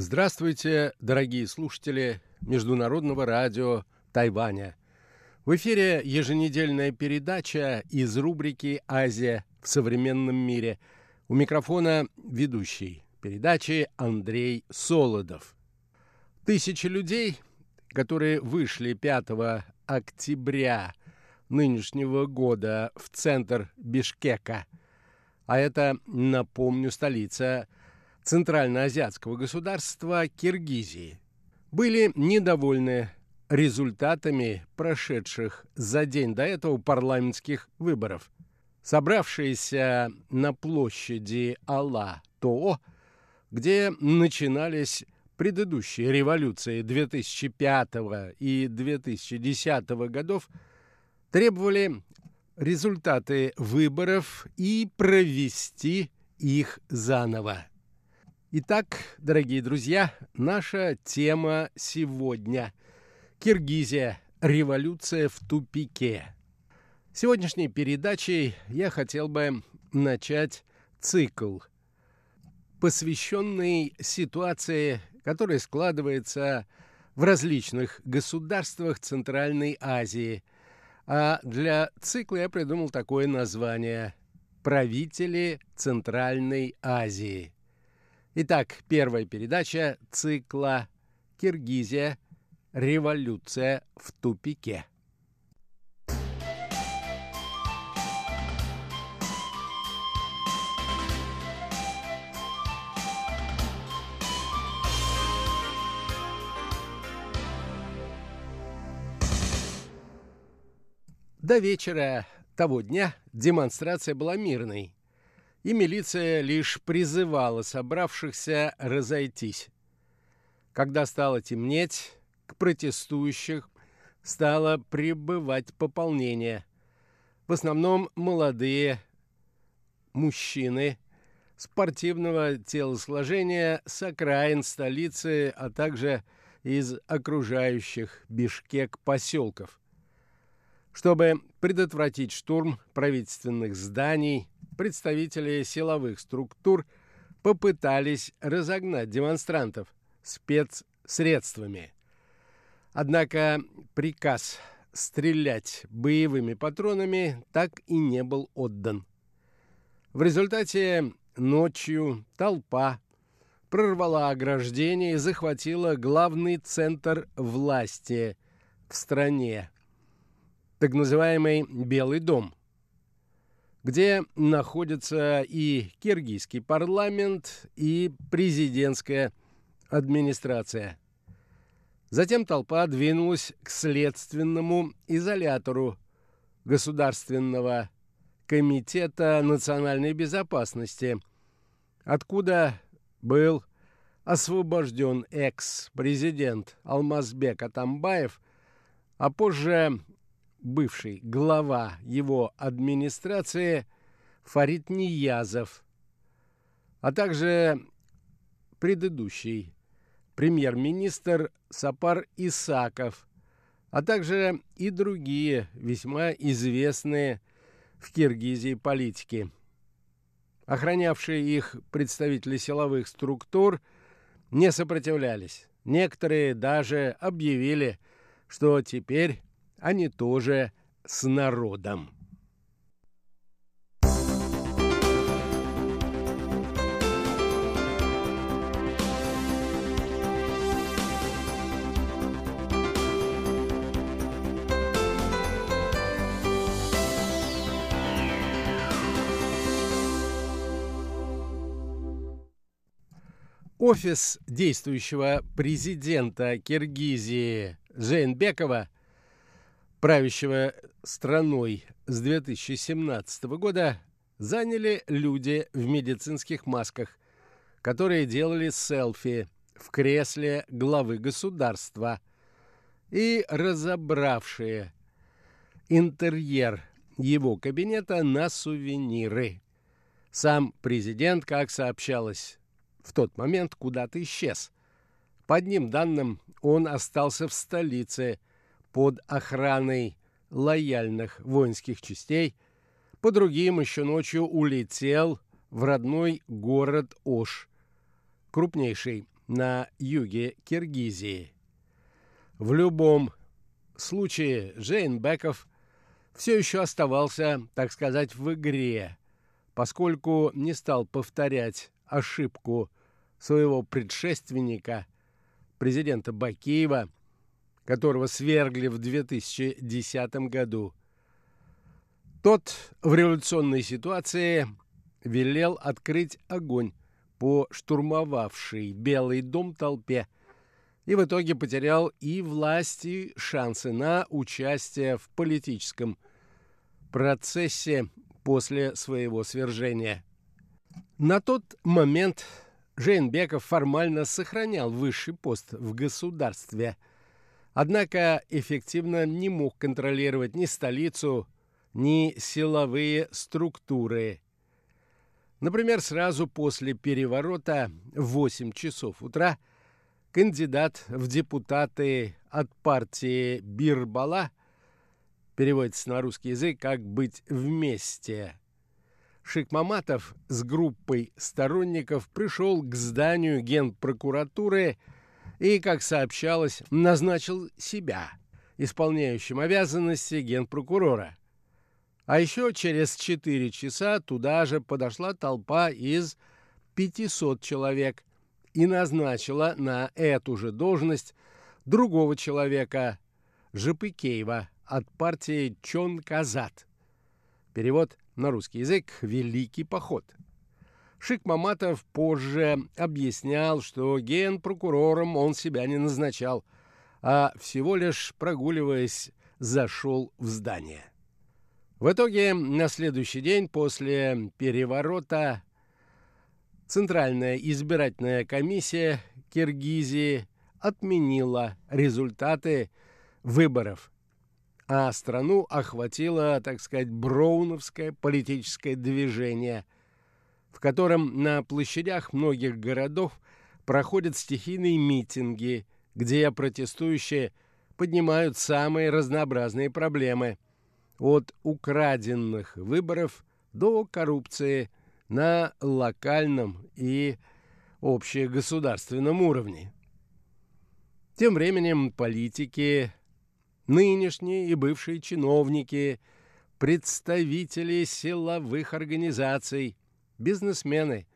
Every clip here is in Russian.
Здравствуйте, дорогие слушатели Международного радио Тайваня. В эфире еженедельная передача из рубрики «Азия в современном мире». У микрофона ведущий передачи Андрей Солодов. Тысячи людей, которые вышли 5 октября нынешнего года в центр Бишкека, а это, напомню, столица центральноазиатского государства Киргизии, были недовольны результатами прошедших за день до этого парламентских выборов. Собравшиеся на площади Алла-Тоо, где начинались предыдущие революции 2005 и 2010 годов, требовали результаты выборов и провести их заново. Итак, дорогие друзья, наша тема сегодня – Киргизия. Революция в тупике. Сегодняшней передачей я хотел бы начать цикл, посвященный ситуации, которая складывается в различных государствах Центральной Азии. А для цикла я придумал такое название – «Правители Центральной Азии». Итак, первая передача цикла «Киргизия. Революция в тупике». До вечера того дня демонстрация была мирной и милиция лишь призывала собравшихся разойтись. Когда стало темнеть, к протестующих стало прибывать пополнение. В основном молодые мужчины спортивного телосложения с окраин столицы, а также из окружающих Бишкек поселков. Чтобы предотвратить штурм правительственных зданий, представители силовых структур попытались разогнать демонстрантов спецсредствами. Однако приказ стрелять боевыми патронами так и не был отдан. В результате ночью толпа прорвала ограждение и захватила главный центр власти в стране, так называемый Белый дом – где находится и киргизский парламент, и президентская администрация. Затем толпа двинулась к следственному изолятору Государственного комитета национальной безопасности, откуда был освобожден экс-президент Алмазбек Атамбаев, а позже бывший глава его администрации Фарид Ниязов, а также предыдущий премьер-министр Сапар Исаков, а также и другие весьма известные в Киргизии политики. Охранявшие их представители силовых структур не сопротивлялись. Некоторые даже объявили, что теперь они тоже с народом. Офис действующего президента Киргизии Жейнбекова правящего страной с 2017 года заняли люди в медицинских масках, которые делали селфи в кресле главы государства и разобравшие интерьер его кабинета на сувениры. Сам президент, как сообщалось, в тот момент куда-то исчез. По одним данным, он остался в столице – под охраной лояльных воинских частей, по другим еще ночью улетел в родной город Ош, крупнейший на юге Киргизии. В любом случае Жейнбеков все еще оставался, так сказать, в игре, поскольку не стал повторять ошибку своего предшественника, президента Бакиева, которого свергли в 2010 году. Тот в революционной ситуации велел открыть огонь по штурмовавшей Белый дом толпе и в итоге потерял и власть, и шансы на участие в политическом процессе после своего свержения. На тот момент Жейнбеков формально сохранял высший пост в государстве, однако эффективно не мог контролировать ни столицу, ни силовые структуры. Например, сразу после переворота в 8 часов утра кандидат в депутаты от партии Бирбала, переводится на русский язык как «быть вместе», Шикмаматов с группой сторонников пришел к зданию генпрокуратуры и, как сообщалось, назначил себя исполняющим обязанности генпрокурора. А еще через четыре часа туда же подошла толпа из 500 человек и назначила на эту же должность другого человека, Жипыкеева, от партии Чон Казат. Перевод на русский язык «Великий поход». Шик Маматов позже объяснял, что генпрокурором он себя не назначал, а всего лишь, прогуливаясь, зашел в здание. В итоге на следующий день после переворота Центральная избирательная комиссия Киргизии отменила результаты выборов, а страну охватило, так сказать, броуновское политическое движение, в котором на площадях многих городов проходят стихийные митинги, где протестующие поднимают самые разнообразные проблемы – от украденных выборов до коррупции на локальном и общегосударственном уровне. Тем временем политики, нынешние и бывшие чиновники, представители силовых организаций, бизнесмены,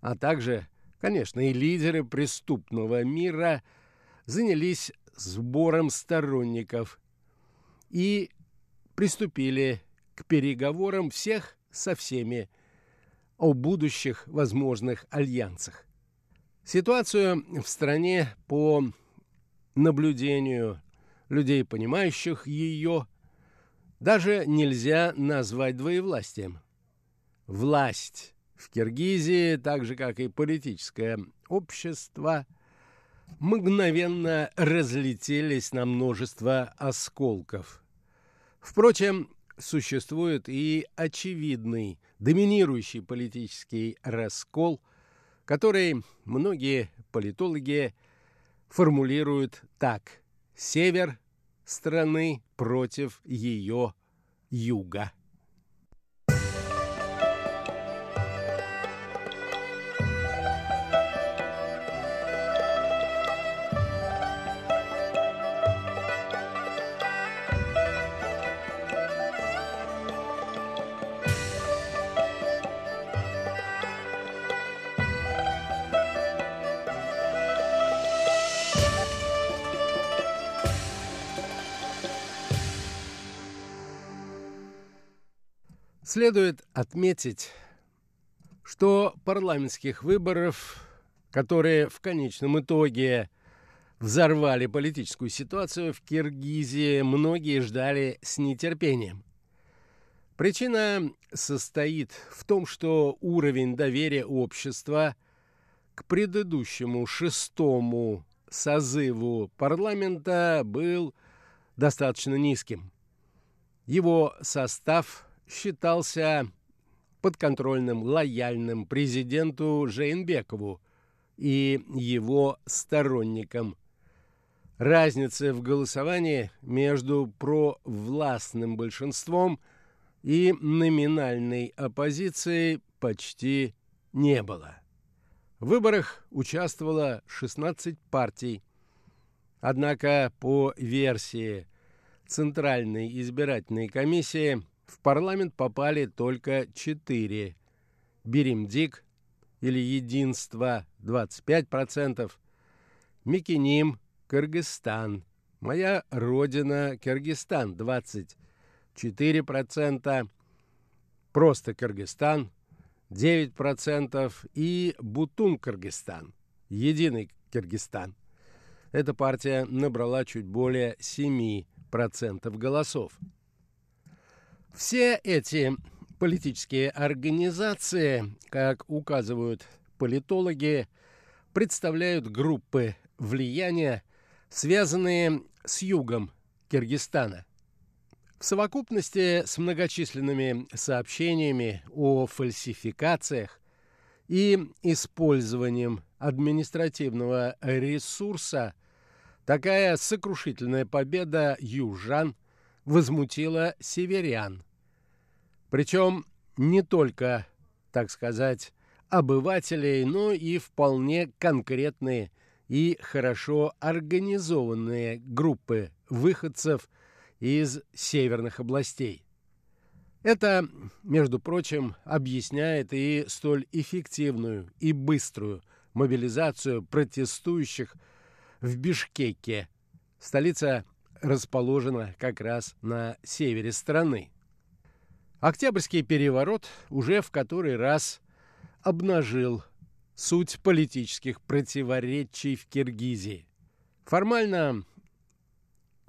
а также, конечно, и лидеры преступного мира занялись сбором сторонников и приступили к переговорам всех со всеми о будущих возможных альянсах. Ситуацию в стране по наблюдению людей, понимающих ее, даже нельзя назвать двоевластием. Власть в Киргизии, так же как и политическое общество, мгновенно разлетелись на множество осколков – Впрочем, существует и очевидный, доминирующий политический раскол, который многие политологи формулируют так «север страны против ее юга». Следует отметить, что парламентских выборов, которые в конечном итоге взорвали политическую ситуацию в Киргизии, многие ждали с нетерпением. Причина состоит в том, что уровень доверия общества к предыдущему шестому созыву парламента был достаточно низким. Его состав – считался подконтрольным, лояльным президенту Жейнбекову и его сторонникам. Разницы в голосовании между провластным большинством и номинальной оппозицией почти не было. В выборах участвовало 16 партий. Однако по версии Центральной избирательной комиссии в парламент попали только 4. Беримдик или Единство 25%, Микиним, Кыргызстан, моя родина Кыргызстан 24%, просто Кыргызстан 9% и Бутун Кыргызстан, Единый Кыргызстан. Эта партия набрала чуть более 7% голосов. Все эти политические организации, как указывают политологи, представляют группы влияния, связанные с югом Киргизстана. В совокупности с многочисленными сообщениями о фальсификациях и использованием административного ресурса такая сокрушительная победа южан возмутила северян. Причем не только, так сказать, обывателей, но и вполне конкретные и хорошо организованные группы выходцев из северных областей. Это, между прочим, объясняет и столь эффективную и быструю мобилизацию протестующих в Бишкеке. Столица расположена как раз на севере страны. Октябрьский переворот уже в который раз обнажил суть политических противоречий в Киргизии. Формально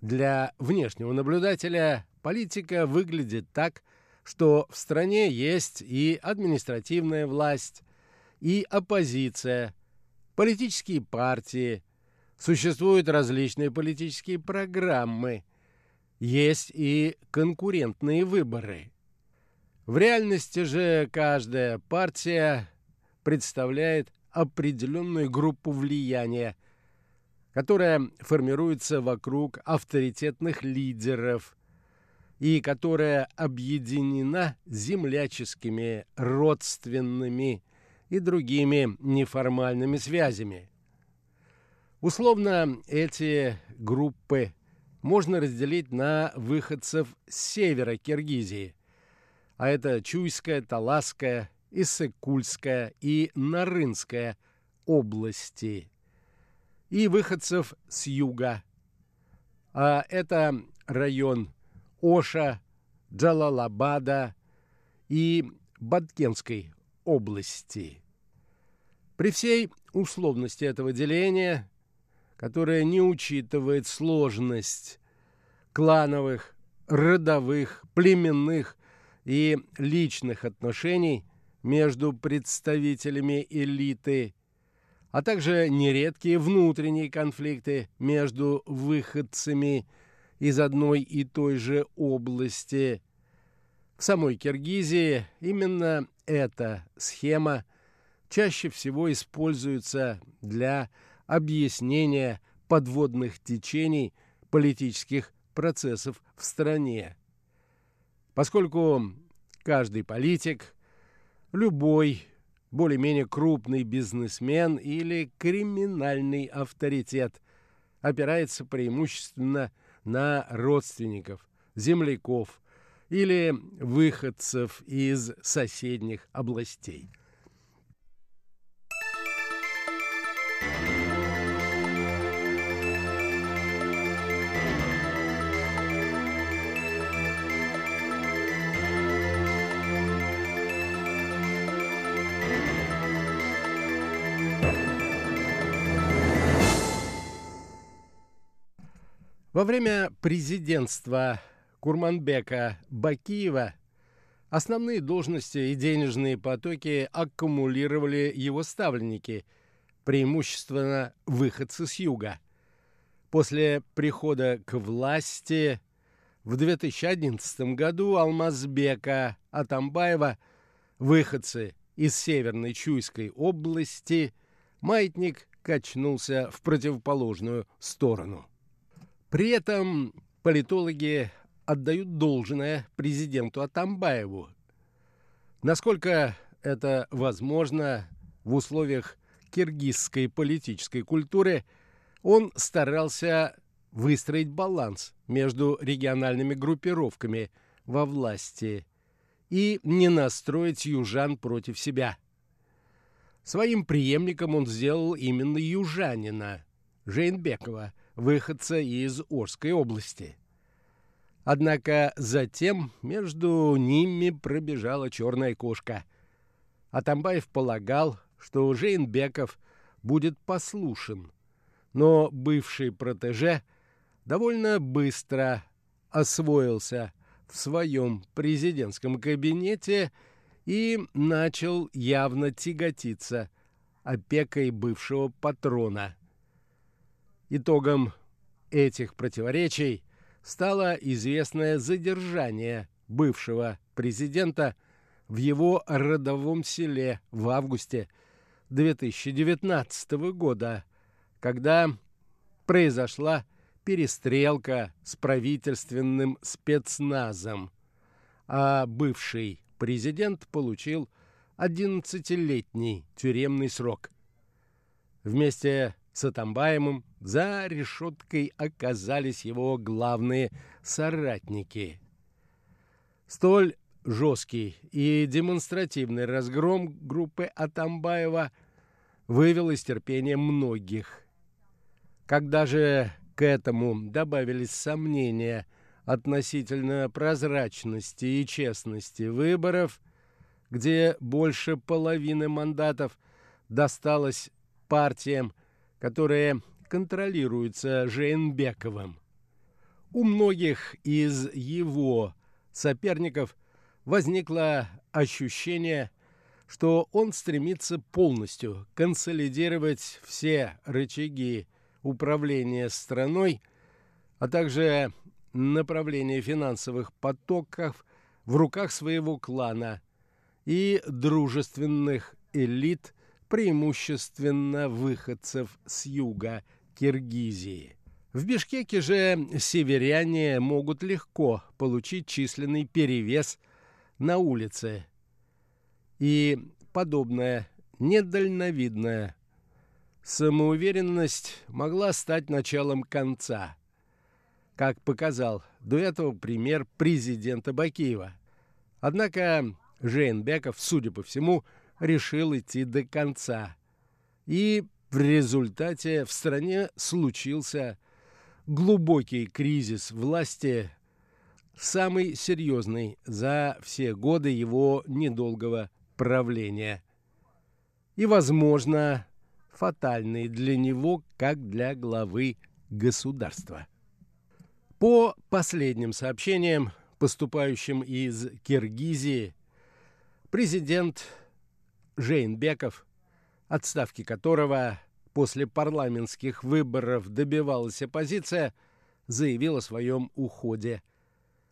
для внешнего наблюдателя политика выглядит так, что в стране есть и административная власть, и оппозиция, политические партии, существуют различные политические программы, есть и конкурентные выборы. В реальности же каждая партия представляет определенную группу влияния, которая формируется вокруг авторитетных лидеров и которая объединена земляческими, родственными и другими неформальными связями. Условно эти группы можно разделить на выходцев с севера Киргизии, а это Чуйская, Таласская, Иссык-Кульская и Нарынская области и выходцев с юга. А это район Оша, Джалалабада и Бадкенской области. При всей условности этого деления, которое не учитывает сложность клановых, родовых, племенных и личных отношений – между представителями элиты, а также нередкие внутренние конфликты между выходцами из одной и той же области. В самой Киргизии именно эта схема чаще всего используется для объяснения подводных течений политических процессов в стране. Поскольку каждый политик любой более-менее крупный бизнесмен или криминальный авторитет опирается преимущественно на родственников, земляков или выходцев из соседних областей. Во время президентства Курманбека Бакиева основные должности и денежные потоки аккумулировали его ставленники, преимущественно выходцы с юга. После прихода к власти в 2011 году Алмазбека Атамбаева выходцы из Северной Чуйской области маятник качнулся в противоположную сторону. При этом политологи отдают должное президенту Атамбаеву. Насколько это возможно в условиях киргизской политической культуры, он старался выстроить баланс между региональными группировками во власти и не настроить южан против себя. Своим преемником он сделал именно южанина, Жейнбекова, выходца из Орской области. Однако затем между ними пробежала черная кошка. Атамбаев полагал, что Жейнбеков будет послушен, но бывший протеже довольно быстро освоился в своем президентском кабинете и начал явно тяготиться опекой бывшего патрона. Итогом этих противоречий стало известное задержание бывшего президента в его родовом селе в августе 2019 года, когда произошла перестрелка с правительственным спецназом, а бывший президент получил 11-летний тюремный срок. Вместе с Атамбаемым за решеткой оказались его главные соратники. Столь жесткий и демонстративный разгром группы Атамбаева вывел из терпения многих. Когда же к этому добавились сомнения относительно прозрачности и честности выборов, где больше половины мандатов досталось партиям которые контролируются Жейнбековым. У многих из его соперников возникло ощущение, что он стремится полностью консолидировать все рычаги управления страной, а также направление финансовых потоков в руках своего клана и дружественных элит преимущественно выходцев с юга Киргизии. В Бишкеке же северяне могут легко получить численный перевес на улице. И подобная недальновидная самоуверенность могла стать началом конца, как показал до этого пример президента Бакиева. Однако Жейнбеков, судя по всему, решил идти до конца. И в результате в стране случился глубокий кризис власти, самый серьезный за все годы его недолгого правления. И, возможно, фатальный для него, как для главы государства. По последним сообщениям, поступающим из Киргизии, президент Жейнбеков, отставки которого после парламентских выборов добивалась оппозиция, заявил о своем уходе.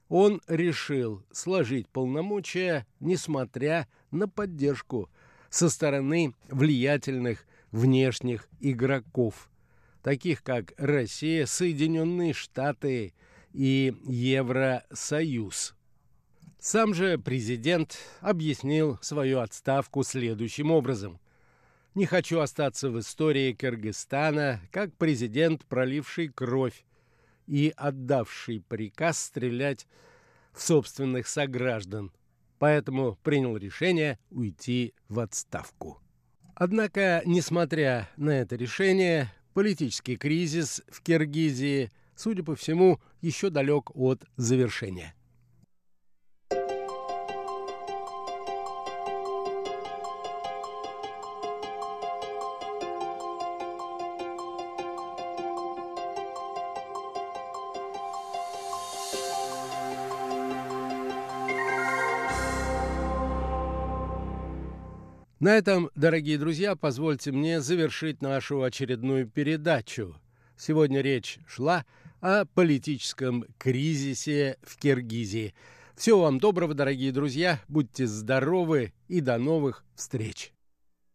Он решил сложить полномочия, несмотря на поддержку со стороны влиятельных внешних игроков, таких как Россия, Соединенные Штаты и Евросоюз. Сам же президент объяснил свою отставку следующим образом. «Не хочу остаться в истории Кыргызстана как президент, проливший кровь и отдавший приказ стрелять в собственных сограждан, поэтому принял решение уйти в отставку». Однако, несмотря на это решение, политический кризис в Киргизии, судя по всему, еще далек от завершения. На этом, дорогие друзья, позвольте мне завершить нашу очередную передачу. Сегодня речь шла о политическом кризисе в Киргизии. Всего вам доброго, дорогие друзья, будьте здоровы и до новых встреч!